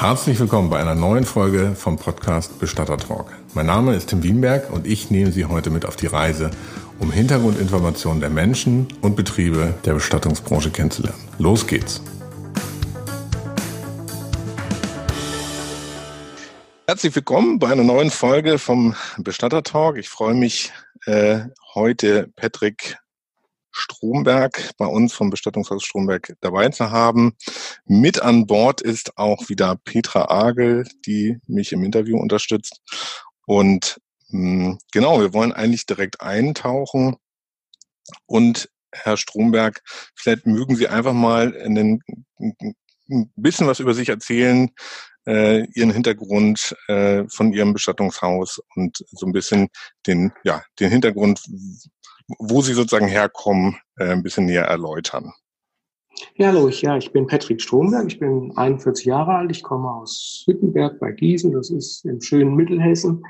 Herzlich willkommen bei einer neuen Folge vom Podcast Bestatter Talk. Mein Name ist Tim Wienberg und ich nehme Sie heute mit auf die Reise, um Hintergrundinformationen der Menschen und Betriebe der Bestattungsbranche kennenzulernen. Los geht's! Herzlich willkommen bei einer neuen Folge vom Bestatter Talk. Ich freue mich, äh, heute Patrick Stromberg bei uns vom Bestattungshaus Stromberg dabei zu haben. Mit an Bord ist auch wieder Petra Agel, die mich im Interview unterstützt. Und mh, hm, genau, wir wollen eigentlich direkt eintauchen. Und Herr Stromberg, vielleicht mögen Sie einfach mal ein bisschen was über sich erzählen, äh, Ihren Hintergrund äh, von Ihrem Bestattungshaus und so ein bisschen den, ja, den Hintergrund, wo Sie sozusagen herkommen, äh, ein bisschen näher erläutern. Ja, hallo, ich, ja, ich bin Patrick Stromberg, ich bin 41 Jahre alt, ich komme aus Hüttenberg bei Gießen, das ist im schönen Mittelhessen.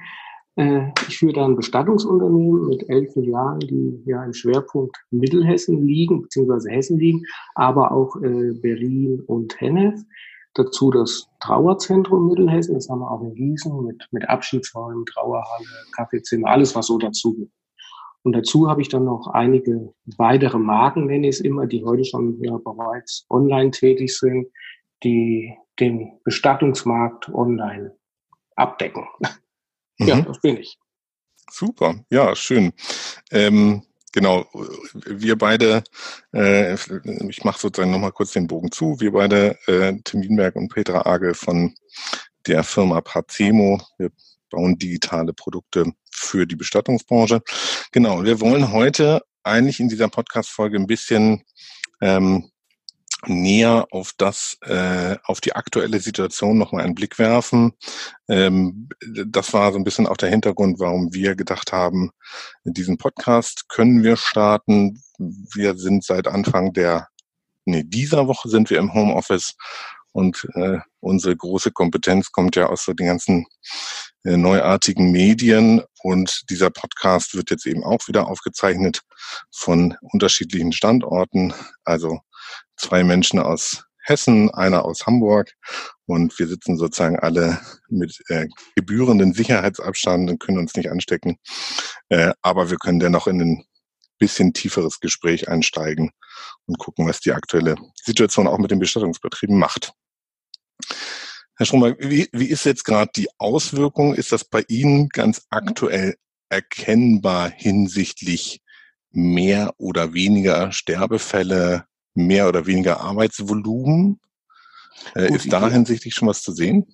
Äh, ich führe da ein Bestattungsunternehmen mit elf Filialen, die ja im Schwerpunkt Mittelhessen liegen, beziehungsweise Hessen liegen, aber auch äh, Berlin und Hennef. Dazu das Trauerzentrum Mittelhessen, das haben wir auch in Gießen mit, mit Abschiedsräumen, Trauerhalle, Kaffeezimmer, alles was so dazu gibt. Und dazu habe ich dann noch einige weitere Marken, nenne ich es immer, die heute schon ja, bereits online tätig sind, die den Bestattungsmarkt online abdecken. Mhm. Ja, das bin ich. Super, ja, schön. Ähm, genau, wir beide, äh, ich mache sozusagen nochmal kurz den Bogen zu, wir beide, äh, Tim Wienberg und Petra Agel von der Firma Pazemo, wir bauen digitale Produkte für die Bestattungsbranche. Genau, wir wollen heute eigentlich in dieser Podcast-Folge ein bisschen ähm, näher auf das, äh, auf die aktuelle Situation nochmal einen Blick werfen. Ähm, das war so ein bisschen auch der Hintergrund, warum wir gedacht haben, diesen Podcast können wir starten. Wir sind seit Anfang der, nee, dieser Woche sind wir im Homeoffice und äh, unsere große Kompetenz kommt ja aus so den ganzen äh, neuartigen Medien. Und dieser Podcast wird jetzt eben auch wieder aufgezeichnet von unterschiedlichen Standorten. Also zwei Menschen aus Hessen, einer aus Hamburg. Und wir sitzen sozusagen alle mit äh, gebührenden Sicherheitsabstand und können uns nicht anstecken. Äh, aber wir können dennoch in ein bisschen tieferes Gespräch einsteigen und gucken, was die aktuelle Situation auch mit den Bestattungsbetrieben macht. Herr Stromberg, wie, wie ist jetzt gerade die Auswirkung? Ist das bei Ihnen ganz aktuell erkennbar hinsichtlich mehr oder weniger Sterbefälle, mehr oder weniger Arbeitsvolumen? Äh, Gut, ist da hinsichtlich schon was zu sehen?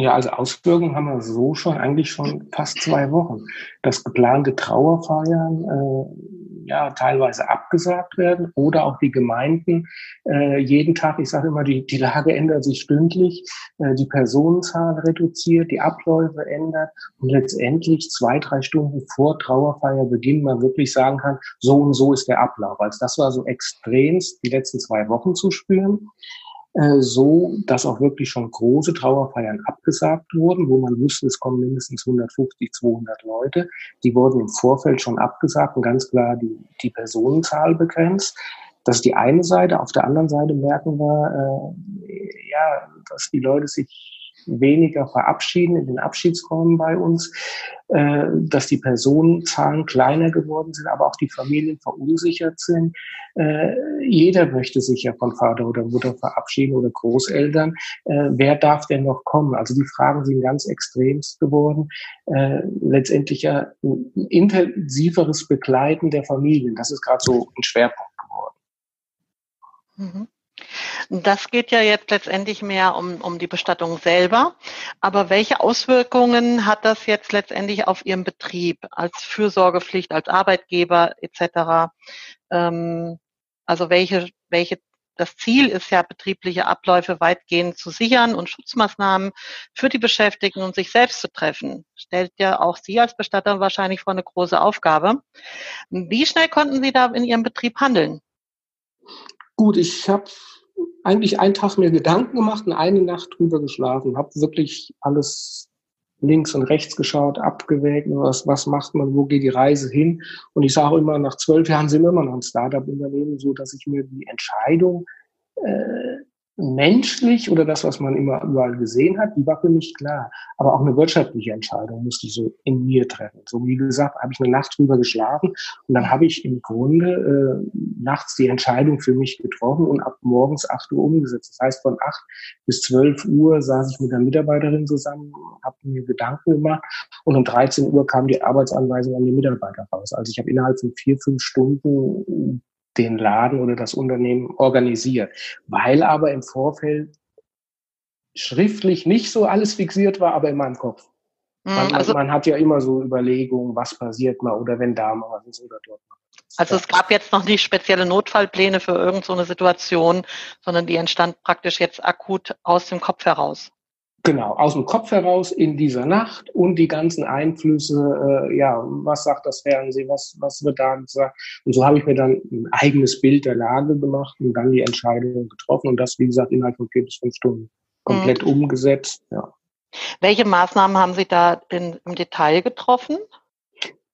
Ja, also Auswirkungen haben wir so schon eigentlich schon fast zwei Wochen. Das geplante Trauerfeiern äh, ja teilweise abgesagt werden oder auch die Gemeinden äh, jeden Tag, ich sage immer, die, die Lage ändert sich stündlich, äh, die Personenzahl reduziert, die Abläufe ändert und letztendlich zwei, drei Stunden vor Trauerfeierbeginn man wirklich sagen kann, so und so ist der Ablauf. Also das war so extremst die letzten zwei Wochen zu spüren. Äh, so, dass auch wirklich schon große Trauerfeiern abgesagt wurden, wo man wusste, es kommen mindestens 150, 200 Leute. Die wurden im Vorfeld schon abgesagt und ganz klar die, die Personenzahl begrenzt. Das ist die eine Seite. Auf der anderen Seite merken wir, äh, ja, dass die Leute sich weniger verabschieden in den Abschiedsräumen bei uns, äh, dass die Personenzahlen kleiner geworden sind, aber auch die Familien verunsichert sind. Äh, jeder möchte sich ja von Vater oder Mutter verabschieden oder Großeltern. Äh, wer darf denn noch kommen? Also die Fragen sind ganz extremst geworden. Äh, letztendlich ja ein intensiveres Begleiten der Familien. Das ist gerade so ein Schwerpunkt geworden. Mhm. Das geht ja jetzt letztendlich mehr um, um die Bestattung selber. Aber welche Auswirkungen hat das jetzt letztendlich auf Ihren Betrieb als Fürsorgepflicht, als Arbeitgeber etc.? Ähm, also welche, welche das Ziel ist ja, betriebliche Abläufe weitgehend zu sichern und Schutzmaßnahmen für die Beschäftigten und sich selbst zu treffen. Stellt ja auch Sie als Bestatter wahrscheinlich vor eine große Aufgabe. Wie schnell konnten Sie da in Ihrem Betrieb handeln? Gut, ich habe eigentlich einen Tag mir Gedanken gemacht und eine Nacht drüber geschlafen, habe wirklich alles links und rechts geschaut, abgewägt, was, was macht man, wo geht die Reise hin. Und ich sage immer, nach zwölf Jahren sind wir immer noch ein Startup-Unternehmen, so dass ich mir die Entscheidung äh, menschlich oder das, was man immer überall gesehen hat, die war für mich klar. Aber auch eine wirtschaftliche Entscheidung musste ich so in mir treffen. So wie gesagt, habe ich eine Nacht drüber geschlafen und dann habe ich im Grunde äh, nachts die Entscheidung für mich getroffen und ab morgens acht Uhr umgesetzt. Das heißt, von acht bis zwölf Uhr saß ich mit der Mitarbeiterin zusammen, habe mir Gedanken gemacht und um 13 Uhr kam die Arbeitsanweisung an die Mitarbeiter raus. Also ich habe innerhalb von vier, fünf Stunden den Laden oder das Unternehmen organisiert. Weil aber im Vorfeld schriftlich nicht so alles fixiert war, aber in meinem Kopf. Mhm, man, also, man, hat ja immer so Überlegungen, was passiert mal oder wenn da mal was ist oder dort mal. Also es gab jetzt noch nicht spezielle Notfallpläne für irgendeine so Situation, sondern die entstand praktisch jetzt akut aus dem Kopf heraus. Genau, aus dem Kopf heraus in dieser Nacht und die ganzen Einflüsse, äh, ja, was sagt das Fernsehen, was, was wird da gesagt. Und so habe ich mir dann ein eigenes Bild der Lage gemacht und dann die Entscheidung getroffen und das, wie gesagt, innerhalb von vier bis fünf Stunden komplett mhm. umgesetzt. Ja. Welche Maßnahmen haben Sie da in, im Detail getroffen?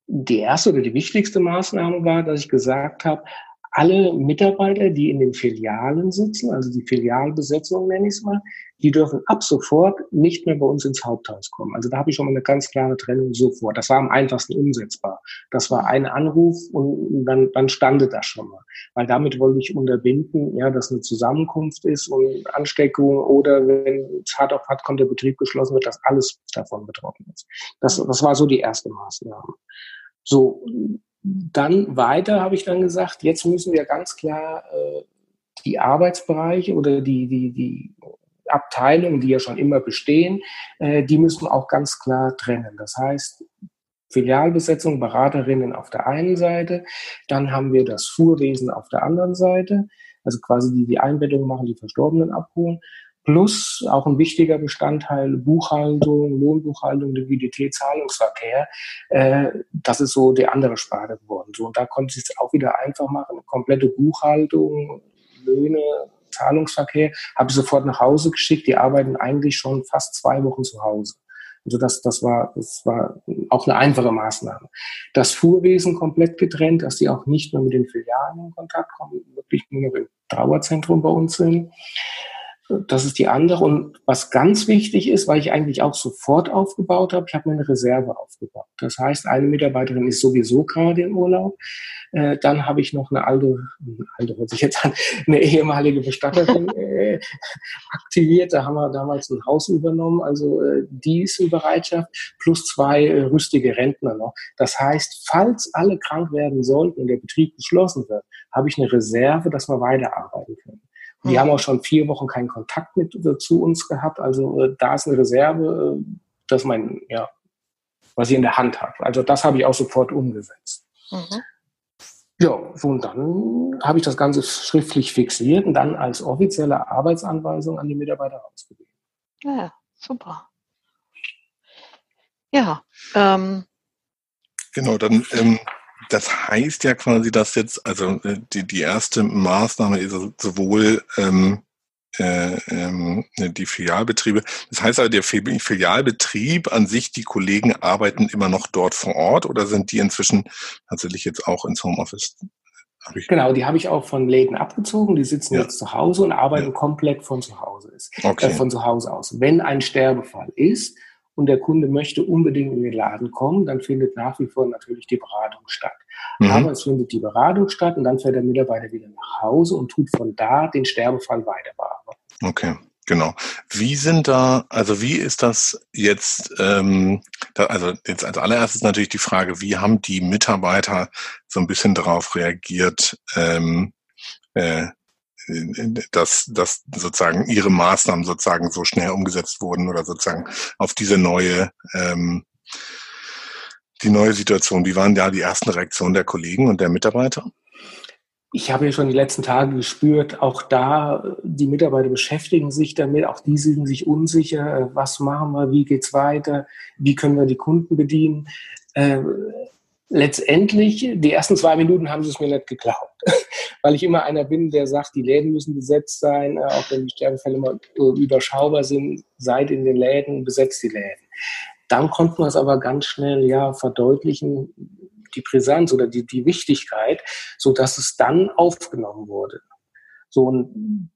Die erste oder die wichtigste Maßnahme war, dass ich gesagt habe, alle Mitarbeiter, die in den Filialen sitzen, also die Filialbesetzung nenne ich es mal, die dürfen ab sofort nicht mehr bei uns ins Haupthaus kommen. Also da habe ich schon mal eine ganz klare Trennung sofort. Das war am einfachsten umsetzbar. Das war ein Anruf und dann, dann standet das schon mal. Weil damit wollte ich unterbinden, ja, dass eine Zusammenkunft ist und Ansteckung oder wenn es hart auf hart kommt, der Betrieb geschlossen wird, dass alles davon betroffen ist. Das, das war so die erste Maßnahme. So, dann weiter habe ich dann gesagt, jetzt müssen wir ganz klar äh, die Arbeitsbereiche oder die, die, die Abteilungen, die ja schon immer bestehen, äh, die müssen auch ganz klar trennen. Das heißt, Filialbesetzung, Beraterinnen auf der einen Seite, dann haben wir das Fuhrwesen auf der anderen Seite, also quasi die die Einbettung machen, die Verstorbenen abholen plus auch ein wichtiger Bestandteil Buchhaltung, Lohnbuchhaltung, Liquidität, Zahlungsverkehr. Äh, das ist so die andere Sparte geworden. So, und da konnte ich es auch wieder einfach machen. Komplette Buchhaltung, Löhne, Zahlungsverkehr, habe ich sofort nach Hause geschickt. Die arbeiten eigentlich schon fast zwei Wochen zu Hause. Also das, das war, das war auch eine einfache Maßnahme. Das Fuhrwesen komplett getrennt, dass die auch nicht mehr mit den Filialen in Kontakt kommen, wirklich nur noch im Trauerzentrum bei uns sind. Das ist die andere. Und was ganz wichtig ist, weil ich eigentlich auch sofort aufgebaut habe, ich habe mir eine Reserve aufgebaut. Das heißt, eine Mitarbeiterin ist sowieso gerade im Urlaub. Äh, dann habe ich noch eine alte, alte hört sich jetzt an, eine ehemalige Bestatterin äh, aktiviert. Da haben wir damals ein Haus übernommen. Also äh, die ist in Bereitschaft, plus zwei äh, rüstige Rentner noch. Das heißt, falls alle krank werden sollten und der Betrieb geschlossen wird, habe ich eine Reserve, dass wir weiterarbeiten können. Die mhm. haben auch schon vier Wochen keinen Kontakt mit äh, zu uns gehabt. Also äh, da ist eine Reserve, äh, das mein, ja, was ich in der Hand habe. Also das habe ich auch sofort umgesetzt. Mhm. Ja, so und dann habe ich das Ganze schriftlich fixiert und dann als offizielle Arbeitsanweisung an die Mitarbeiter rausgegeben. Ja, super. Ja. Ähm. Genau, dann ähm, das heißt ja quasi, dass jetzt, also äh, die, die erste Maßnahme ist sowohl ähm, äh, ähm, die Filialbetriebe. Das heißt also, der Filialbetrieb an sich, die Kollegen arbeiten immer noch dort vor Ort oder sind die inzwischen tatsächlich jetzt auch ins Homeoffice? Genau, die habe ich auch von Läden abgezogen. Die sitzen ja. jetzt zu Hause und arbeiten ja. komplett von zu Hause ist, okay. äh, von zu Hause aus. Wenn ein Sterbefall ist, und der Kunde möchte unbedingt in den Laden kommen, dann findet nach wie vor natürlich die Beratung statt. Mhm. Aber es findet die Beratung statt und dann fährt der Mitarbeiter wieder nach Hause und tut von da den Sterbefall weiter bearbeiten. Okay. Genau. Wie sind da, also wie ist das jetzt, ähm, da, also jetzt als allererstes natürlich die Frage, wie haben die Mitarbeiter so ein bisschen darauf reagiert, ähm, äh, dass, dass sozusagen ihre Maßnahmen sozusagen so schnell umgesetzt wurden oder sozusagen auf diese neue ähm, die neue Situation. Wie waren da die ersten Reaktionen der Kollegen und der Mitarbeiter? Ich habe ja schon die letzten Tage gespürt, auch da, die Mitarbeiter beschäftigen sich damit, auch die sind sich unsicher, was machen wir, wie geht's weiter, wie können wir die Kunden bedienen. Letztendlich, die ersten zwei Minuten haben sie es mir nicht geglaubt, weil ich immer einer bin, der sagt, die Läden müssen besetzt sein, äh, auch wenn die Sterbefälle immer äh, überschaubar sind, seid in den Läden, besetzt die Läden. Dann konnten wir es aber ganz schnell ja verdeutlichen, die Brisanz oder die, die Wichtigkeit, so dass es dann aufgenommen wurde. So und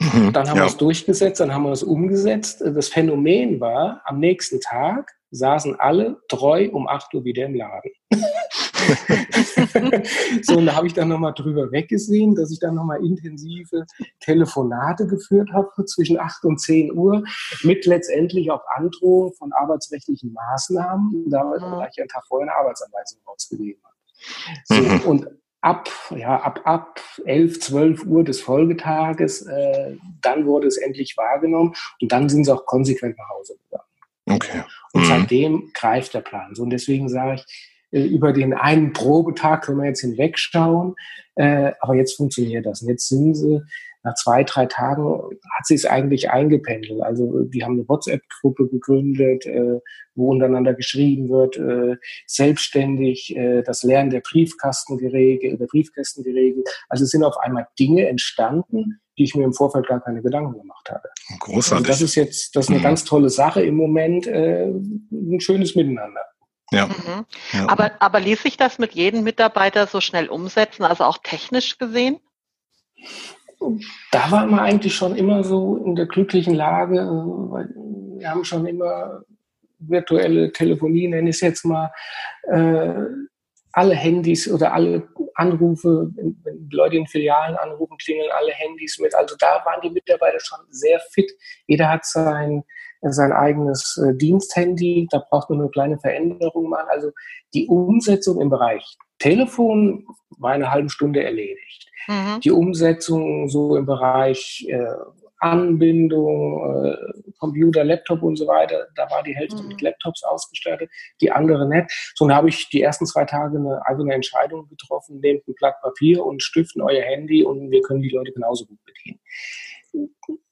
Mhm, dann haben ja. wir es durchgesetzt, dann haben wir es umgesetzt. Das Phänomen war, am nächsten Tag saßen alle treu um 8 Uhr wieder im Laden. so, und da habe ich dann nochmal drüber weggesehen, dass ich dann nochmal intensive Telefonate geführt habe zwischen 8 und 10 Uhr mit letztendlich auch Androhung von arbeitsrechtlichen Maßnahmen, da mhm. ich einen Tag vorher eine Arbeitsanweisung rausgegeben habe. So, mhm. Und ab, ja, ab, ab 11, 12 Uhr des Folgetages, äh, dann wurde es endlich wahrgenommen und dann sind sie auch konsequent nach Hause gegangen. Okay. Und mhm. seitdem greift der Plan. So, und deswegen sage ich, über den einen Probetag können wir jetzt hinwegschauen, äh, aber jetzt funktioniert das. Und jetzt sind sie, nach zwei, drei Tagen hat sie es eigentlich eingependelt. Also die haben eine WhatsApp-Gruppe gegründet, äh, wo untereinander geschrieben wird, äh, selbstständig äh, das Lernen der Briefkasten geregelt, der Briefkästen geregelt. Also es sind auf einmal Dinge entstanden, die ich mir im Vorfeld gar keine Gedanken gemacht habe. Großartig. Und das ist jetzt, das ist eine mhm. ganz tolle Sache im Moment, äh, ein schönes Miteinander. Ja. Mhm. ja. Aber, aber ließ sich das mit jedem Mitarbeiter so schnell umsetzen, also auch technisch gesehen? Da waren wir eigentlich schon immer so in der glücklichen Lage, weil wir haben schon immer virtuelle Telefonie, nenne ich es jetzt mal, äh, alle Handys oder alle Anrufe, wenn Leute in Filialen anrufen, klingeln alle Handys mit. Also da waren die Mitarbeiter schon sehr fit. Jeder hat sein, sein eigenes äh, Diensthandy. Da braucht man nur kleine Veränderungen machen. Also die Umsetzung im Bereich Telefon war eine halbe Stunde erledigt. Mhm. Die Umsetzung so im Bereich äh, Anbindung, äh, Computer, Laptop und so weiter. Da war die Hälfte mhm. mit Laptops ausgestattet, die andere nicht. So, dann habe ich die ersten zwei Tage eine eigene Entscheidung getroffen, nehmt ein Blatt Papier und stiften euer Handy und wir können die Leute genauso gut bedienen.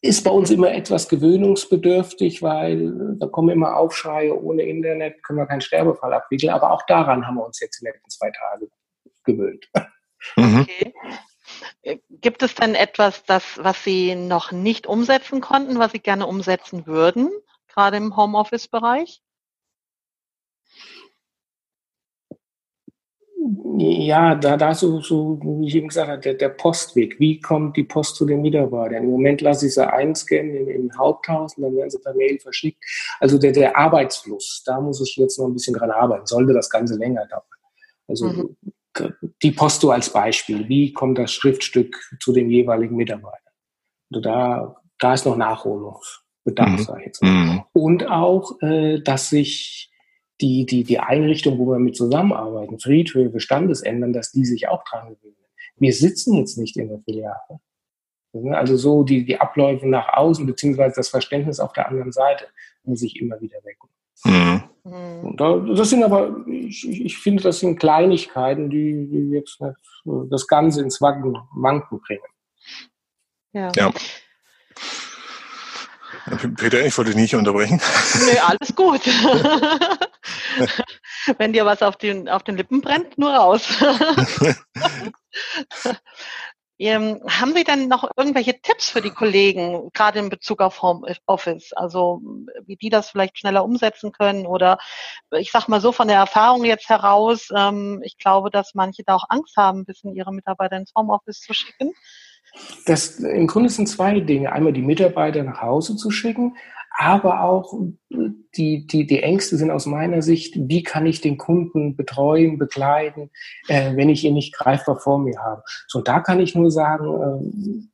Ist bei uns immer etwas gewöhnungsbedürftig, weil da kommen immer Aufschreie, ohne Internet können wir keinen Sterbefall abwickeln, aber auch daran haben wir uns jetzt die letzten zwei Tage gewöhnt. Mhm. Okay. Äh, gibt es denn etwas, das, was Sie noch nicht umsetzen konnten, was Sie gerne umsetzen würden, gerade im Homeoffice-Bereich? Ja, da, da so, so, wie ich eben gesagt habe, der, der, Postweg. Wie kommt die Post zu den Mitarbeitern? Im Moment lasse ich sie einscannen im, im Haupthaus und dann werden sie per Mail verschickt. Also der, der Arbeitsfluss, da muss ich jetzt noch ein bisschen dran arbeiten. Sollte das Ganze länger dauern. Also mhm die Posto als Beispiel. Wie kommt das Schriftstück zu dem jeweiligen Mitarbeiter? Also da, da ist noch Nachholungsbedarf, mhm. sage ich jetzt. Mhm. Und auch, äh, dass sich die, die, die Einrichtung, wo wir mit zusammenarbeiten, Friedhöfe, Standesändern, dass die sich auch dran gewöhnen. Wir sitzen jetzt nicht in der Filiale. Also so die, die Abläufe nach außen, beziehungsweise das Verständnis auf der anderen Seite, muss ich immer wieder wecken. Mhm. Mhm. Das sind aber, ich, ich, finde, das sind Kleinigkeiten, die, die jetzt das Ganze ins Wanken, Wanken bringen. Ja. ja. Peter, ich wollte dich nicht unterbrechen. Nö, alles gut. Wenn dir was auf den, auf den Lippen brennt, nur raus. Ähm, haben Sie denn noch irgendwelche Tipps für die Kollegen, gerade in Bezug auf Homeoffice? Also wie die das vielleicht schneller umsetzen können oder ich sag mal so von der Erfahrung jetzt heraus, ähm, ich glaube, dass manche da auch Angst haben, ein bisschen ihre Mitarbeiter ins Homeoffice zu schicken. Das, Im Grunde sind zwei Dinge. Einmal die Mitarbeiter nach Hause zu schicken, aber auch die, die, die Ängste sind aus meiner Sicht, wie kann ich den Kunden betreuen, begleiten, äh, wenn ich ihn nicht greifbar vor mir habe. So, da kann ich nur sagen, äh,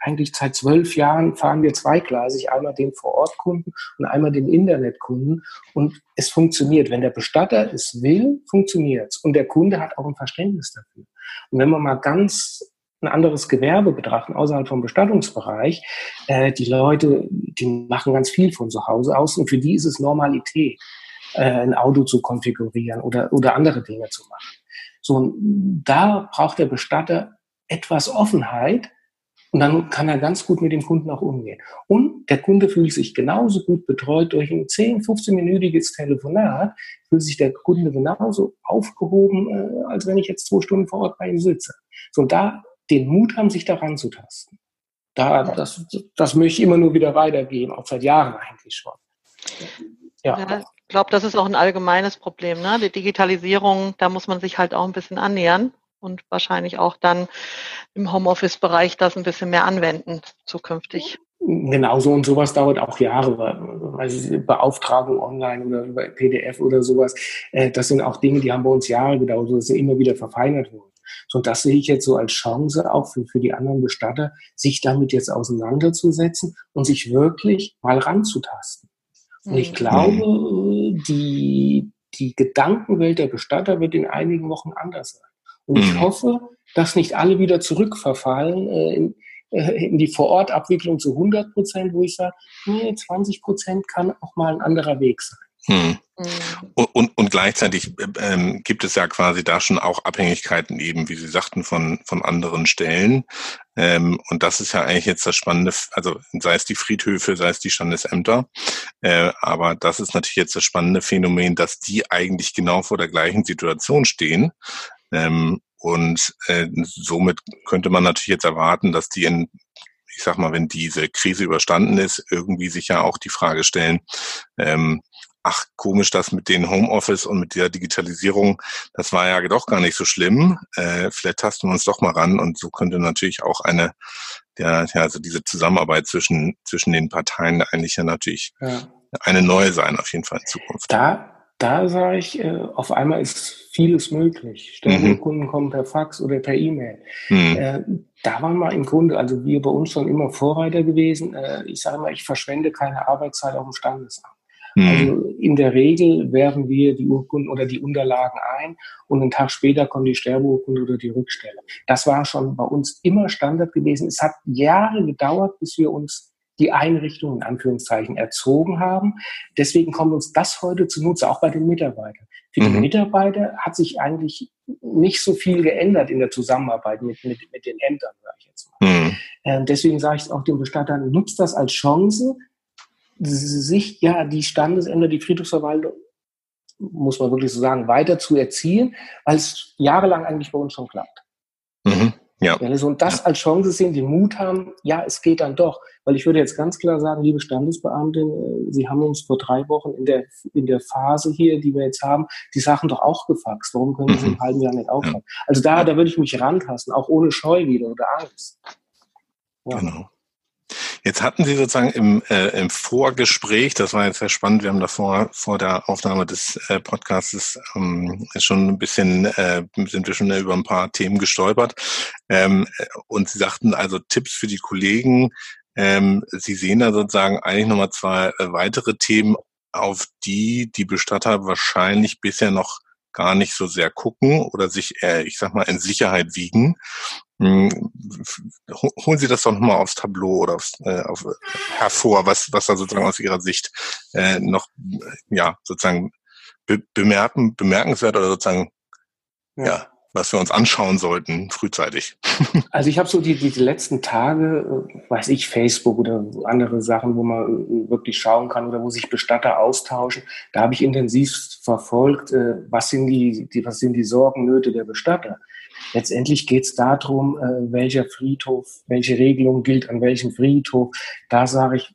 eigentlich seit zwölf Jahren fahren wir zweigleisig, einmal den Vorortkunden und einmal den Internetkunden. Und es funktioniert. Wenn der Bestatter es will, funktioniert es. Und der Kunde hat auch ein Verständnis dafür. Und wenn man mal ganz ein anderes Gewerbe betrachten, außerhalb vom Bestattungsbereich, äh, die Leute, die machen ganz viel von zu Hause aus und für die ist es Normalität, äh, ein Auto zu konfigurieren oder, oder andere Dinge zu machen. So, da braucht der Bestatter etwas Offenheit und dann kann er ganz gut mit dem Kunden auch umgehen. Und der Kunde fühlt sich genauso gut betreut durch ein 10, 15-minütiges Telefonat, fühlt sich der Kunde genauso aufgehoben, äh, als wenn ich jetzt zwei Stunden vor Ort bei ihm sitze. So, da den Mut haben, sich daran zu tasten. Da, das, das möchte ich immer nur wieder weitergeben, auch seit Jahren eigentlich schon. Ja. ja ich glaube, das ist auch ein allgemeines Problem. Ne? Die Digitalisierung, da muss man sich halt auch ein bisschen annähern. und wahrscheinlich auch dann im Homeoffice-Bereich das ein bisschen mehr anwenden zukünftig. Genauso und sowas dauert auch Jahre, also Beauftragung online oder über PDF oder sowas. Äh, das sind auch Dinge, die haben bei uns Jahre gedauert, dass sie immer wieder verfeinert wurden. So, und das sehe ich jetzt so als Chance auch für, für die anderen Bestatter, sich damit jetzt auseinanderzusetzen und sich wirklich mal ranzutasten. Und ich mhm. glaube, die, die Gedankenwelt der Bestatter wird in einigen Wochen anders sein. Und ich mhm. hoffe, dass nicht alle wieder zurückverfallen äh, in, äh, in die Vorortabwicklung zu 100 Prozent, wo ich sage, nee, 20 Prozent kann auch mal ein anderer Weg sein. Hm. Und, und, gleichzeitig ähm, gibt es ja quasi da schon auch Abhängigkeiten eben, wie Sie sagten, von, von anderen Stellen. Ähm, und das ist ja eigentlich jetzt das Spannende, also sei es die Friedhöfe, sei es die Standesämter. Äh, aber das ist natürlich jetzt das spannende Phänomen, dass die eigentlich genau vor der gleichen Situation stehen. Ähm, und äh, somit könnte man natürlich jetzt erwarten, dass die in ich sag mal, wenn diese Krise überstanden ist, irgendwie sich ja auch die Frage stellen, ähm, ach, komisch, das mit den Homeoffice und mit der Digitalisierung, das war ja doch gar nicht so schlimm. Äh, vielleicht tasten wir uns doch mal ran und so könnte natürlich auch eine, ja, ja also diese Zusammenarbeit zwischen, zwischen den Parteien eigentlich ja natürlich ja. eine neue sein, auf jeden Fall in Zukunft. Da, da sage ich, äh, auf einmal ist vieles möglich. Stellenkunden mhm. kommen per Fax oder per E-Mail. Mhm. Äh, da waren wir im Grunde, also wir bei uns schon immer Vorreiter gewesen. Äh, ich sage mal, ich verschwende keine Arbeitszeit auf dem Standesamt. Mhm. Also in der Regel werfen wir die Urkunden oder die Unterlagen ein und einen Tag später kommt die Sterbeurkunde oder die Rückstelle. Das war schon bei uns immer Standard gewesen. Es hat Jahre gedauert, bis wir uns die Einrichtung in Anführungszeichen erzogen haben. Deswegen kommt uns das heute zunutze, auch bei den Mitarbeitern. Für die mhm. Mitarbeiter hat sich eigentlich nicht so viel geändert in der Zusammenarbeit mit, mit, mit den Ämtern, sage ich jetzt mal. Mhm. Ähm, deswegen sage ich auch den Bestattern, nutzt das als Chance, sich ja die Standesämter, die Friedhofsverwaltung, muss man wirklich so sagen, weiter zu erziehen, weil es jahrelang eigentlich bei uns schon klappt. Mhm. Ja. und das als Chance sehen, den Mut haben, ja, es geht dann doch. Weil ich würde jetzt ganz klar sagen, liebe Standesbeamtin, äh, Sie haben uns vor drei Wochen in der, in der Phase hier, die wir jetzt haben, die Sachen doch auch gefaxt. Warum können Sie mhm. im halben Jahr nicht? Ja. Also da, da würde ich mich rantasten, auch ohne Scheu wieder oder Angst. Ja. Genau. Jetzt hatten Sie sozusagen im, äh, im Vorgespräch, das war jetzt sehr spannend, wir haben davor vor der Aufnahme des äh, Podcasts ähm, schon ein bisschen, äh, sind wir schon über ein paar Themen gestolpert. Ähm, und Sie sagten also Tipps für die Kollegen. Ähm, Sie sehen da sozusagen eigentlich nochmal zwei äh, weitere Themen, auf die die Bestatter wahrscheinlich bisher noch gar nicht so sehr gucken oder sich, äh, ich sag mal, in Sicherheit wiegen. Hm, holen Sie das doch nochmal aufs Tableau oder aufs, äh, auf, hervor, was, was da sozusagen aus Ihrer Sicht äh, noch ja sozusagen be bemerken, bemerkenswert oder sozusagen ja. ja was wir uns anschauen sollten frühzeitig. Also ich habe so die, die letzten Tage, äh, weiß ich, Facebook oder andere Sachen, wo man äh, wirklich schauen kann oder wo sich Bestatter austauschen. Da habe ich intensiv verfolgt, äh, was sind die, die, was sind die Sorgen, Nöte der Bestatter. Letztendlich geht es darum, welcher Friedhof, welche Regelung gilt an welchem Friedhof. Da sage ich,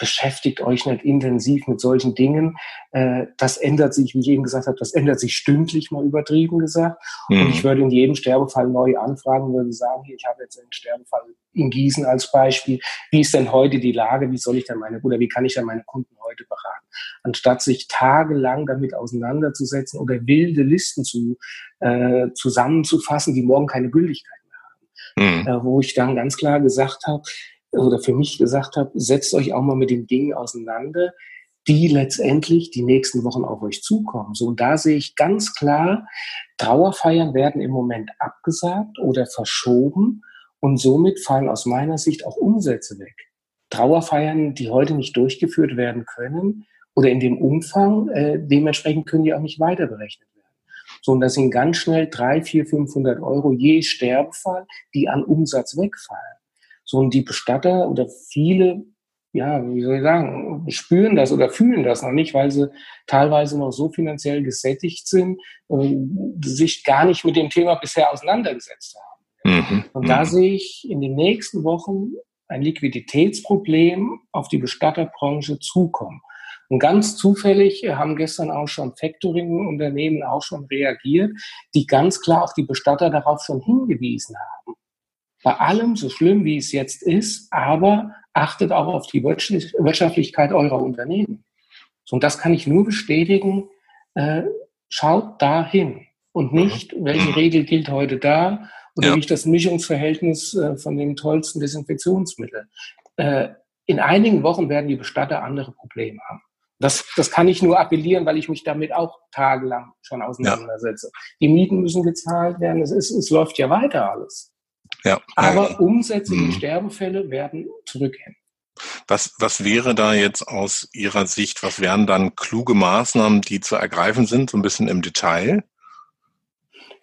beschäftigt euch nicht intensiv mit solchen Dingen. Äh, das ändert sich, wie ich eben gesagt habe, das ändert sich stündlich, mal übertrieben gesagt. Mhm. Und ich würde in jedem Sterbefall neu anfragen, würde sagen, hier, ich habe jetzt einen Sterbefall in Gießen als Beispiel. Wie ist denn heute die Lage? Wie soll ich denn meine, oder wie kann ich denn meine Kunden heute beraten? Anstatt sich tagelang damit auseinanderzusetzen oder wilde Listen zu, äh, zusammenzufassen, die morgen keine Gültigkeit mehr haben. Mhm. Äh, wo ich dann ganz klar gesagt habe, oder für mich gesagt habe, setzt euch auch mal mit den Dingen auseinander, die letztendlich die nächsten Wochen auf euch zukommen. So, und da sehe ich ganz klar, Trauerfeiern werden im Moment abgesagt oder verschoben und somit fallen aus meiner Sicht auch Umsätze weg. Trauerfeiern, die heute nicht durchgeführt werden können oder in dem Umfang, äh, dementsprechend können die auch nicht weiter berechnet werden. So, und das sind ganz schnell drei, vier, 500 Euro je Sterbefall, die an Umsatz wegfallen. So, und die Bestatter oder viele, ja, wie soll ich sagen, spüren das oder fühlen das noch nicht, weil sie teilweise noch so finanziell gesättigt sind, äh, sich gar nicht mit dem Thema bisher auseinandergesetzt haben. Mhm. Und da mhm. sehe ich in den nächsten Wochen ein Liquiditätsproblem auf die Bestatterbranche zukommen. Und ganz zufällig haben gestern auch schon Factoring-Unternehmen auch schon reagiert, die ganz klar auch die Bestatter darauf schon hingewiesen haben. Bei allem, so schlimm wie es jetzt ist, aber achtet auch auf die Wirtschaftlichkeit eurer Unternehmen. Und das kann ich nur bestätigen. Äh, schaut dahin und nicht, welche Regel gilt heute da oder ja. nicht das Mischungsverhältnis äh, von dem tollsten Desinfektionsmittel. Äh, in einigen Wochen werden die Bestatter andere Probleme haben. Das, das kann ich nur appellieren, weil ich mich damit auch tagelang schon auseinandersetze. Ja. Die Mieten müssen gezahlt werden. Es, ist, es läuft ja weiter alles. Ja. Aber Umsätze in mhm. Sterbefälle werden zurückgehen. Was, was wäre da jetzt aus Ihrer Sicht, was wären dann kluge Maßnahmen, die zu ergreifen sind, so ein bisschen im Detail?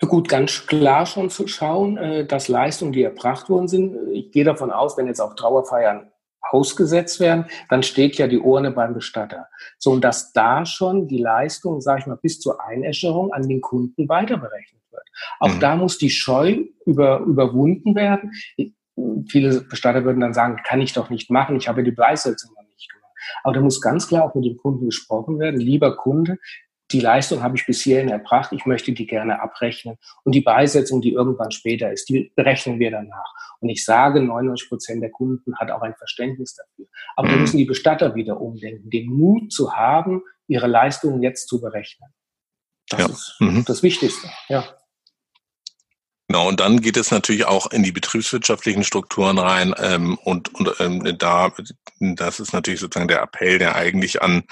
Ja gut, ganz klar schon zu schauen, äh, dass Leistungen, die erbracht worden sind, ich gehe davon aus, wenn jetzt auch Trauerfeiern ausgesetzt werden, dann steht ja die Urne beim Bestatter. So, und dass da schon die Leistung, sage ich mal, bis zur Einäscherung an den Kunden weiterberechnet. Auch mhm. da muss die Scheu über, überwunden werden. Viele Bestatter würden dann sagen, kann ich doch nicht machen, ich habe die Beisetzung noch nicht gemacht. Aber da muss ganz klar auch mit dem Kunden gesprochen werden. Lieber Kunde, die Leistung habe ich bis hierhin erbracht, ich möchte die gerne abrechnen. Und die Beisetzung, die irgendwann später ist, die berechnen wir danach. Und ich sage, 99 Prozent der Kunden hat auch ein Verständnis dafür. Aber mhm. da müssen die Bestatter wieder umdenken, den Mut zu haben, ihre Leistungen jetzt zu berechnen. Das ja. ist mhm. das Wichtigste, ja. Genau, und dann geht es natürlich auch in die betriebswirtschaftlichen Strukturen rein ähm, und, und ähm, da, das ist natürlich sozusagen der Appell, der eigentlich an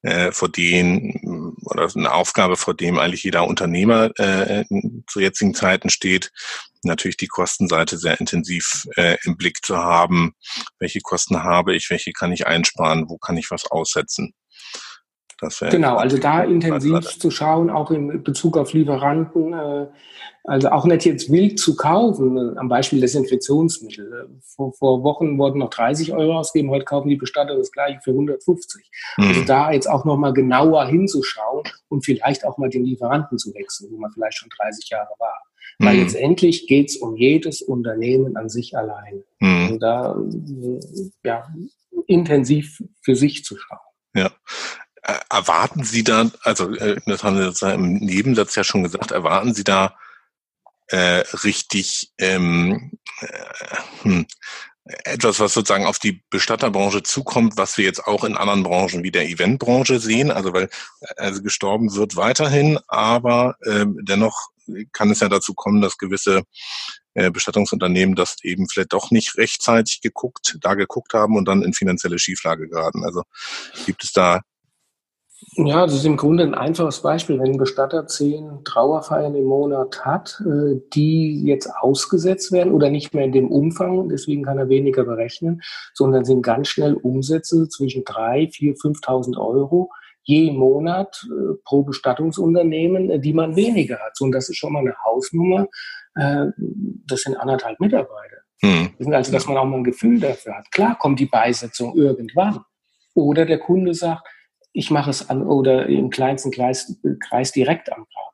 äh, vor den oder eine Aufgabe, vor dem eigentlich jeder Unternehmer äh, zu jetzigen Zeiten steht, natürlich die Kostenseite sehr intensiv äh, im Blick zu haben. Welche Kosten habe ich, welche kann ich einsparen, wo kann ich was aussetzen? Genau, also da intensiv zu schauen, auch in Bezug auf Lieferanten, äh, also auch nicht jetzt wild zu kaufen, äh, am Beispiel Desinfektionsmittel. Vor, vor Wochen wurden noch 30 Euro ausgegeben, heute kaufen die Bestatter das gleiche für 150. Mhm. Also da jetzt auch nochmal genauer hinzuschauen und vielleicht auch mal den Lieferanten zu wechseln, wo man vielleicht schon 30 Jahre war. Mhm. Weil letztendlich geht's um jedes Unternehmen an sich allein. Mhm. Also da ja, intensiv für sich zu schauen. Ja. Äh, erwarten Sie da, also äh, das haben Sie im Nebensatz ja schon gesagt, erwarten Sie da äh, richtig ähm, äh, hm, etwas, was sozusagen auf die Bestatterbranche zukommt, was wir jetzt auch in anderen Branchen wie der Eventbranche sehen. Also weil also gestorben wird weiterhin, aber äh, dennoch kann es ja dazu kommen, dass gewisse äh, Bestattungsunternehmen das eben vielleicht doch nicht rechtzeitig geguckt, da geguckt haben und dann in finanzielle Schieflage geraten. Also gibt es da ja, das ist im Grunde ein einfaches Beispiel. Wenn ein Bestatter zehn Trauerfeiern im Monat hat, äh, die jetzt ausgesetzt werden oder nicht mehr in dem Umfang, deswegen kann er weniger berechnen, sondern sind ganz schnell Umsätze zwischen drei, vier, 5.000 Euro je Monat äh, pro Bestattungsunternehmen, äh, die man weniger hat. Und das ist schon mal eine Hausnummer. Das sind anderthalb Mitarbeiter. Hm. Also, dass man auch mal ein Gefühl dafür hat. Klar kommt die Beisetzung irgendwann. Oder der Kunde sagt, ich mache es an oder im kleinsten Kreis, Kreis direkt am Grab.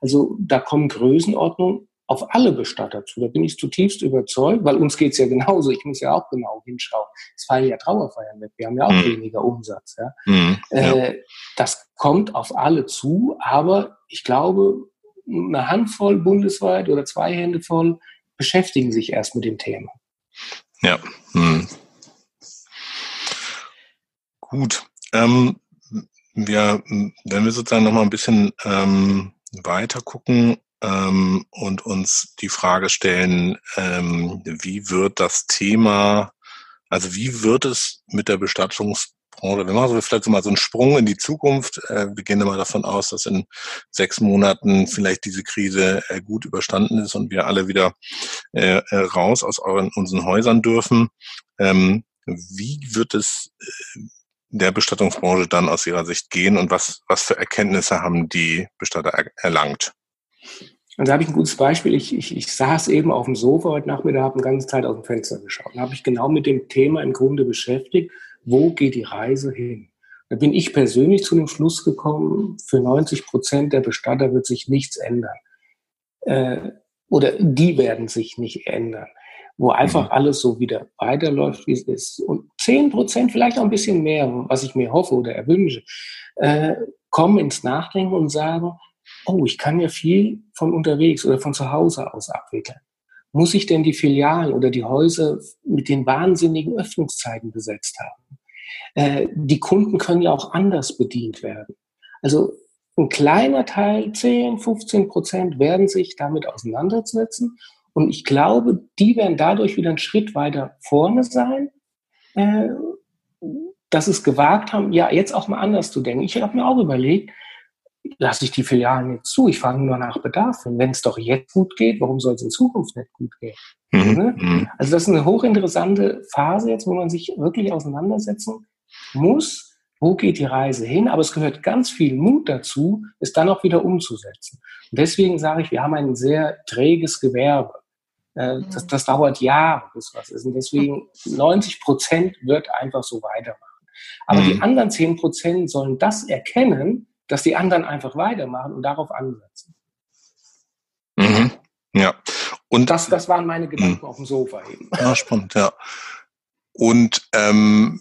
Also da kommen Größenordnungen auf alle Bestatter zu. Da bin ich zutiefst überzeugt, weil uns geht's ja genauso. Ich muss ja auch genau hinschauen. Es fallen ja Trauerfeiern weg. Wir haben ja auch mhm. weniger Umsatz. Ja? Mhm, ja. Äh, das kommt auf alle zu, aber ich glaube, eine Handvoll bundesweit oder zwei Hände voll beschäftigen sich erst mit dem Thema. Ja. Mhm. Gut. Ähm, wir, wenn wir sozusagen noch mal ein bisschen ähm, weiter gucken ähm, und uns die Frage stellen, ähm, wie wird das Thema, also wie wird es mit der Bestattungsbranche, wir machen vielleicht mal so einen Sprung in die Zukunft. Äh, wir gehen immer davon aus, dass in sechs Monaten vielleicht diese Krise äh, gut überstanden ist und wir alle wieder äh, raus aus unseren Häusern dürfen. Ähm, wie wird es, der Bestattungsbranche dann aus Ihrer Sicht gehen und was, was für Erkenntnisse haben die Bestatter er, erlangt? Und da habe ich ein gutes Beispiel. Ich, ich, ich saß eben auf dem Sofa heute Nachmittag, habe eine ganze Zeit aus dem Fenster geschaut. Da habe ich genau mit dem Thema im Grunde beschäftigt, wo geht die Reise hin? Da bin ich persönlich zu dem Schluss gekommen, für 90 Prozent der Bestatter wird sich nichts ändern. Äh, oder die werden sich nicht ändern. Wo einfach mhm. alles so wieder weiterläuft, wie es ist. Und zehn Prozent, vielleicht auch ein bisschen mehr, was ich mir hoffe oder erwünsche, äh, kommen ins Nachdenken und sagen, oh, ich kann ja viel von unterwegs oder von zu Hause aus abwickeln. Muss ich denn die Filialen oder die Häuser mit den wahnsinnigen Öffnungszeiten besetzt haben? Äh, die Kunden können ja auch anders bedient werden. Also ein kleiner Teil, 10, 15 Prozent, werden sich damit auseinandersetzen. Und ich glaube, die werden dadurch wieder einen Schritt weiter vorne sein, äh, dass es gewagt haben, ja, jetzt auch mal anders zu denken. Ich habe mir auch überlegt, lasse ich die Filialen jetzt zu, ich fange nur nach Bedarf. Und wenn es doch jetzt gut geht, warum soll es in Zukunft nicht gut gehen? Mhm. Ne? Mhm. Also das ist eine hochinteressante Phase jetzt, wo man sich wirklich auseinandersetzen muss, wo geht die Reise hin, aber es gehört ganz viel Mut dazu, es dann auch wieder umzusetzen. Und deswegen sage ich, wir haben ein sehr träges Gewerbe. Äh, das, das dauert Jahre, bis was ist. Und deswegen 90 Prozent wird einfach so weitermachen. Aber mhm. die anderen 10 Prozent sollen das erkennen, dass die anderen einfach weitermachen und darauf ansetzen. Mhm. Ja. Und das, das waren meine Gedanken mhm. auf dem Sofa eben. Ja, spannend, ja. Und ähm,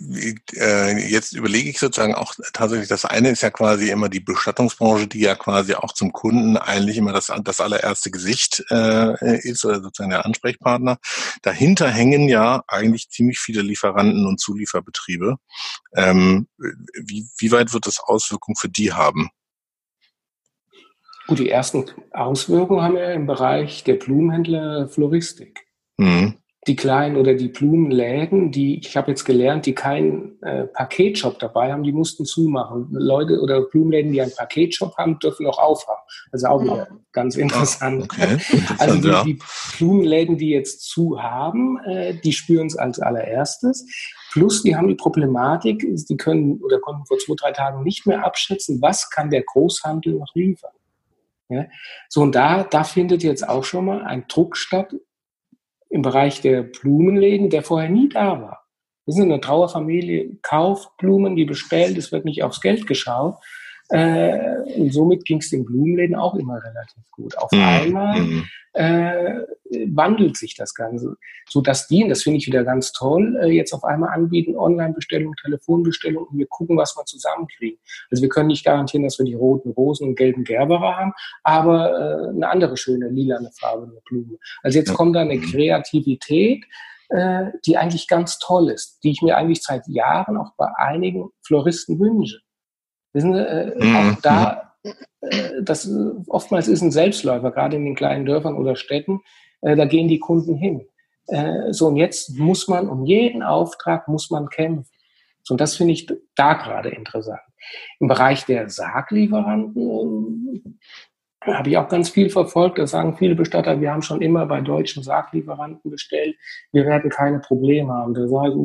äh, jetzt überlege ich sozusagen auch tatsächlich, das eine ist ja quasi immer die Bestattungsbranche, die ja quasi auch zum Kunden eigentlich immer das, das allererste Gesicht äh, ist oder sozusagen der Ansprechpartner. Dahinter hängen ja eigentlich ziemlich viele Lieferanten und Zulieferbetriebe. Ähm, wie, wie weit wird das Auswirkungen für die haben? Gut, die ersten Auswirkungen haben wir im Bereich der Blumenhändler Floristik. Mhm die kleinen oder die Blumenläden, die, ich habe jetzt gelernt, die keinen äh, Paketshop dabei haben, die mussten zumachen. Leute oder Blumenläden, die einen Paketshop haben, dürfen auch aufhaben. Also auch noch ganz interessant. Okay. Also die, die, Blumenläden, die jetzt zu haben, äh, die spüren es als allererstes. Plus, die haben die Problematik, die können oder konnten vor zwei, drei Tagen nicht mehr abschätzen, was kann der Großhandel noch liefern. Ja? So, und da, da findet jetzt auch schon mal ein Druck statt, im Bereich der Blumenläden, der vorher nie da war. Wir sind eine Trauerfamilie, kauft Blumen, die bestellt, es wird nicht aufs Geld geschaut. Äh, und somit ging es den Blumenläden auch immer relativ gut. Auf mhm. einmal mhm. äh, wandelt sich das Ganze, so dass die, und das finde ich wieder ganz toll, äh, jetzt auf einmal anbieten Online-Bestellung, Telefonbestellung und wir gucken, was wir zusammenkriegen. Also wir können nicht garantieren, dass wir die roten Rosen und gelben Gerberer haben, aber äh, eine andere schöne lilane farbene Blume. Also jetzt ja. kommt da eine mhm. Kreativität, äh, die eigentlich ganz toll ist, die ich mir eigentlich seit Jahren auch bei einigen Floristen wünsche. Wissen Sie, äh, mhm. auch da, äh, das oftmals ist ein Selbstläufer, gerade in den kleinen Dörfern oder Städten, äh, da gehen die Kunden hin. Äh, so, und jetzt muss man, um jeden Auftrag muss man kämpfen. So, und das finde ich da gerade interessant. Im Bereich der Sarglieferanten äh, habe ich auch ganz viel verfolgt. Da sagen viele Bestatter, wir haben schon immer bei deutschen Sarglieferanten bestellt. Wir werden keine Probleme haben. Da sage ich,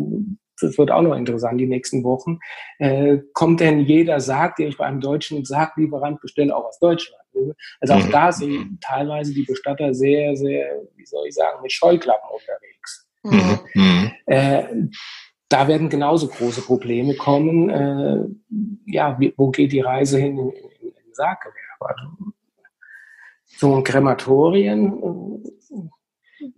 das wird auch noch interessant die nächsten Wochen. Äh, kommt denn jeder Sarg, den ich bei einem deutschen Sarglieferant bestelle, auch aus Deutschland? Also auch mhm. da sind teilweise die Bestatter sehr, sehr, wie soll ich sagen, mit Scheuklappen unterwegs. Mhm. Äh, da werden genauso große Probleme kommen. Äh, ja, wo geht die Reise hin im, im, im Sarggewerbe? Also, so Krematorien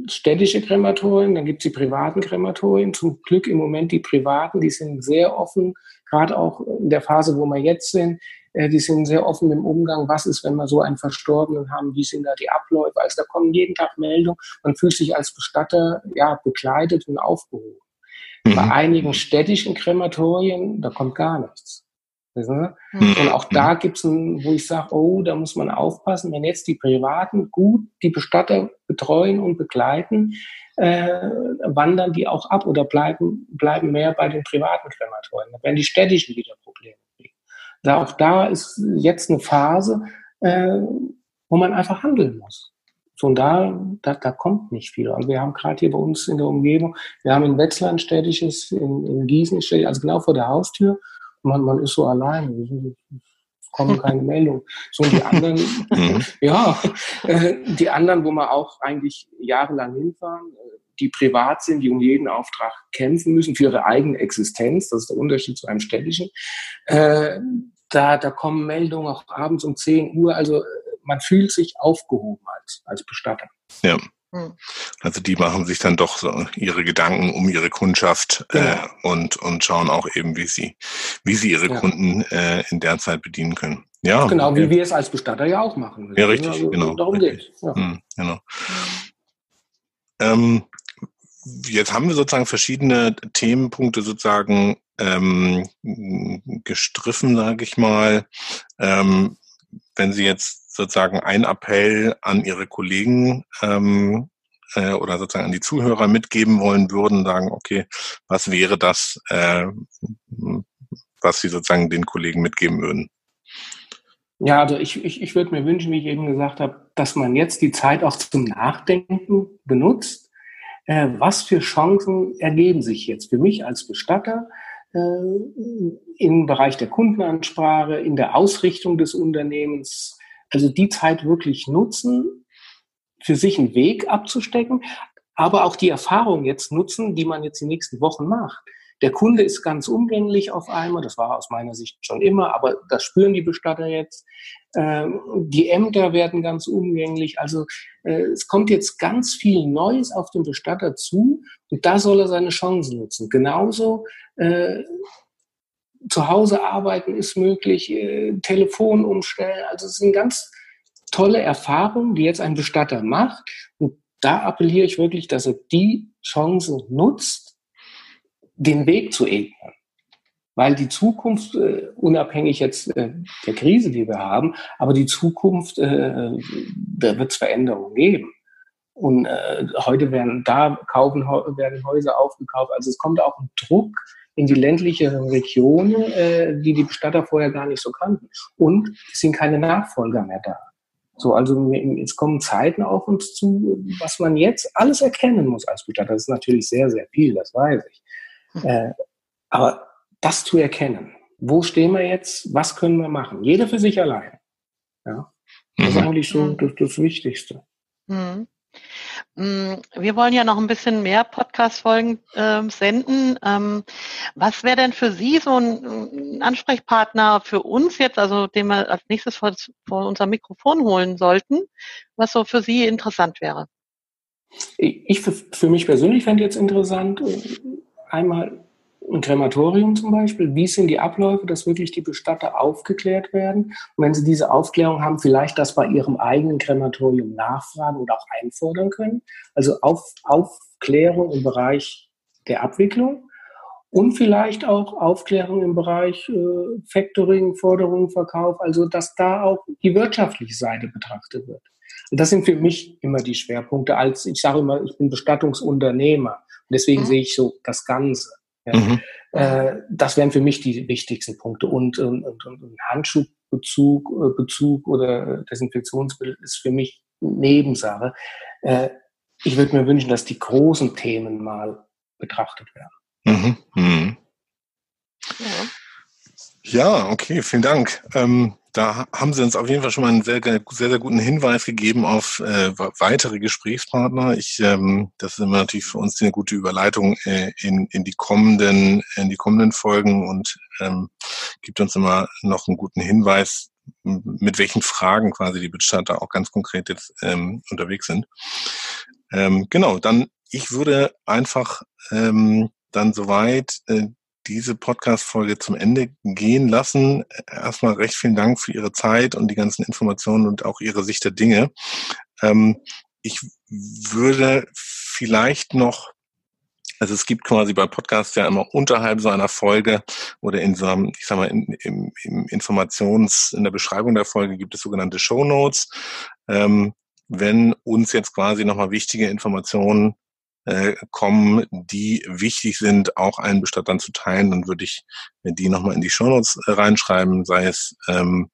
städtische Krematorien, dann gibt es die privaten Krematorien. Zum Glück im Moment die privaten, die sind sehr offen, gerade auch in der Phase, wo wir jetzt sind, äh, die sind sehr offen im Umgang. Was ist, wenn wir so einen Verstorbenen haben? Wie sind da die Abläufe? Also da kommen jeden Tag Meldungen. Man fühlt sich als Bestatter ja begleitet und aufgehoben. Mhm. Bei einigen städtischen Krematorien, da kommt gar nichts. Mhm. Und auch da mhm. gibt es, wo ich sage, oh, da muss man aufpassen, wenn jetzt die Privaten gut die Bestatter betreuen und begleiten, äh, wandern die auch ab oder bleiben, bleiben mehr bei den privaten Krematorien. Da werden die städtischen wieder Probleme kriegen. Da auch da ist jetzt eine Phase, äh, wo man einfach handeln muss. So, und da, da, da kommt nicht viel. Und wir haben gerade hier bei uns in der Umgebung, wir haben in Wetzlar ein städtisches, in, in Gießen, also genau vor der Haustür, man, man ist so allein. Es kommen keine Meldungen. So und die anderen, mhm. ja, äh, die anderen, wo man auch eigentlich jahrelang hinfahren, äh, die privat sind, die um jeden Auftrag kämpfen müssen für ihre eigene Existenz. Das ist der Unterschied zu einem städtischen. Äh, da, da kommen Meldungen auch abends um 10 Uhr. Also man fühlt sich aufgehoben als, als Bestatter. Ja. Hm. Also die machen sich dann doch so ihre Gedanken um ihre Kundschaft äh, genau. äh, und, und schauen auch eben, wie sie, wie sie ihre ja. Kunden äh, in der Zeit bedienen können. Ja, genau, wie wir es als Bestatter ja auch machen. Ja, richtig, also, genau. Darum geht ja. hm, Genau. Ähm, jetzt haben wir sozusagen verschiedene Themenpunkte sozusagen ähm, gestriffen, sage ich mal. Ähm, wenn Sie jetzt sozusagen ein Appell an Ihre Kollegen ähm, äh, oder sozusagen an die Zuhörer mitgeben wollen würden, sagen, okay, was wäre das, äh, was Sie sozusagen den Kollegen mitgeben würden? Ja, also ich, ich, ich würde mir wünschen, wie ich eben gesagt habe, dass man jetzt die Zeit auch zum Nachdenken benutzt. Äh, was für Chancen ergeben sich jetzt für mich als Bestatter äh, im Bereich der Kundenansprache, in der Ausrichtung des Unternehmens? Also die Zeit wirklich nutzen, für sich einen Weg abzustecken, aber auch die Erfahrung jetzt nutzen, die man jetzt die nächsten Wochen macht. Der Kunde ist ganz umgänglich auf einmal, das war aus meiner Sicht schon immer, aber das spüren die Bestatter jetzt. Ähm, die Ämter werden ganz umgänglich. Also äh, es kommt jetzt ganz viel Neues auf den Bestatter zu und da soll er seine Chancen nutzen. Genauso äh, zu Hause arbeiten ist möglich, äh, Telefon umstellen. Also es sind ganz tolle Erfahrungen, die jetzt ein Bestatter macht. Und da appelliere ich wirklich, dass er die Chance nutzt, den Weg zu ebnen. Weil die Zukunft, äh, unabhängig jetzt äh, der Krise, die wir haben, aber die Zukunft, äh, da wird es Veränderungen geben. Und äh, heute werden da kaufen, werden Häuser aufgekauft. Also es kommt auch ein Druck in die ländlicheren Regionen, äh, die die Bestatter vorher gar nicht so kannten. Und es sind keine Nachfolger mehr da. So, also jetzt kommen Zeiten auf uns zu, was man jetzt alles erkennen muss als Bestatter. Das ist natürlich sehr, sehr viel, das weiß ich. Äh, aber das zu erkennen, wo stehen wir jetzt, was können wir machen, jeder für sich allein. Ja, das ist mhm. eigentlich so das, das Wichtigste. Mhm. Mm, wir wollen ja noch ein bisschen mehr Podcast-Folgen äh, senden. Ähm, was wäre denn für Sie so ein, ein, Ansprechpartner für uns jetzt, also den wir als nächstes vor, vor unser Mikrofon holen sollten, was so für Sie interessant wäre? Ich für, für mich persönlich fände jetzt interessant, einmal ein Krematorium zum Beispiel, wie sind die Abläufe, dass wirklich die Bestatter aufgeklärt werden. Und wenn sie diese Aufklärung haben, vielleicht das bei ihrem eigenen Krematorium nachfragen oder auch einfordern können. Also auf, Aufklärung im Bereich der Abwicklung und vielleicht auch Aufklärung im Bereich äh, Factoring, Forderung, Verkauf, also dass da auch die wirtschaftliche Seite betrachtet wird. Und das sind für mich immer die Schwerpunkte, als ich sage immer, ich bin Bestattungsunternehmer. Und deswegen mhm. sehe ich so das Ganze. Ja. Mhm. Äh, das wären für mich die wichtigsten Punkte. Und, und, und, und Handschuhbezug äh, Bezug oder Desinfektionsbild ist für mich Nebensache. Äh, ich würde mir wünschen, dass die großen Themen mal betrachtet werden. Mhm. Mhm. Ja. ja, okay, vielen Dank. Ähm, da haben Sie uns auf jeden Fall schon mal einen sehr, sehr, sehr guten Hinweis gegeben auf äh, weitere Gesprächspartner. Ich, ähm, das ist immer natürlich für uns eine gute Überleitung äh, in, in die kommenden, in die kommenden Folgen und ähm, gibt uns immer noch einen guten Hinweis, mit welchen Fragen quasi die Bestatter auch ganz konkret jetzt ähm, unterwegs sind. Ähm, genau, dann ich würde einfach ähm, dann soweit äh, diese Podcast-Folge zum Ende gehen lassen. Erstmal recht vielen Dank für Ihre Zeit und die ganzen Informationen und auch Ihre Sicht der Dinge. Ähm, ich würde vielleicht noch also es gibt quasi bei Podcasts ja immer unterhalb so einer Folge oder in so einem, ich sag mal, in, im, im Informations, in der Beschreibung der Folge gibt es sogenannte Show Notes. Ähm, wenn uns jetzt quasi nochmal wichtige Informationen äh, kommen, die wichtig sind, auch allen Bestattern zu teilen, dann würde ich die nochmal in die Shownotes äh, reinschreiben, sei es ähm,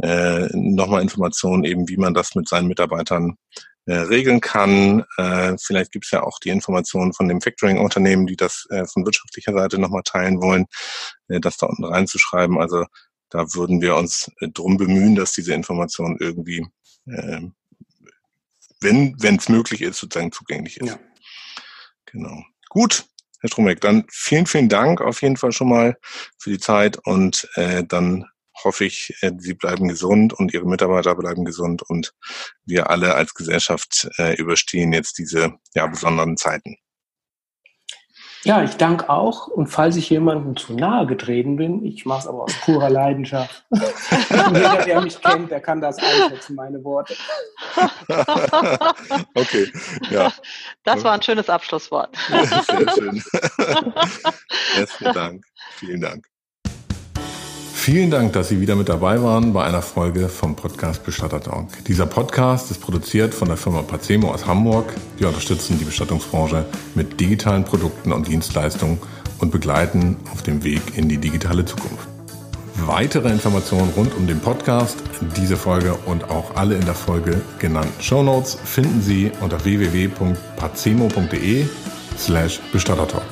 äh, nochmal Informationen eben, wie man das mit seinen Mitarbeitern äh, regeln kann. Äh, vielleicht gibt es ja auch die Informationen von dem Factoring-Unternehmen, die das äh, von wirtschaftlicher Seite nochmal teilen wollen, äh, das da unten reinzuschreiben. Also da würden wir uns äh, drum bemühen, dass diese Information irgendwie, äh, wenn es möglich ist, sozusagen zugänglich ist. Ja. Genau. Gut, Herr Stromek, dann vielen, vielen Dank auf jeden Fall schon mal für die Zeit und äh, dann hoffe ich, äh, Sie bleiben gesund und Ihre Mitarbeiter bleiben gesund und wir alle als Gesellschaft äh, überstehen jetzt diese ja, besonderen Zeiten. Ja, ich danke auch. Und falls ich jemandem zu nahe getreten bin, ich mache es aber aus purer Leidenschaft. Jeder, der mich kennt, der kann das einschätzen, meine Worte. okay, ja. Das war ein schönes Abschlusswort. Sehr schön. Besten Dank. Vielen Dank. Vielen Dank, dass Sie wieder mit dabei waren bei einer Folge vom Podcast Bestatter. Dieser Podcast ist produziert von der Firma Pacemo aus Hamburg. Wir unterstützen die Bestattungsbranche mit digitalen Produkten und Dienstleistungen und begleiten auf dem Weg in die digitale Zukunft. Weitere Informationen rund um den Podcast, diese Folge und auch alle in der Folge genannten Show Notes finden Sie unter www.pacemo.de slash Bestattertalk.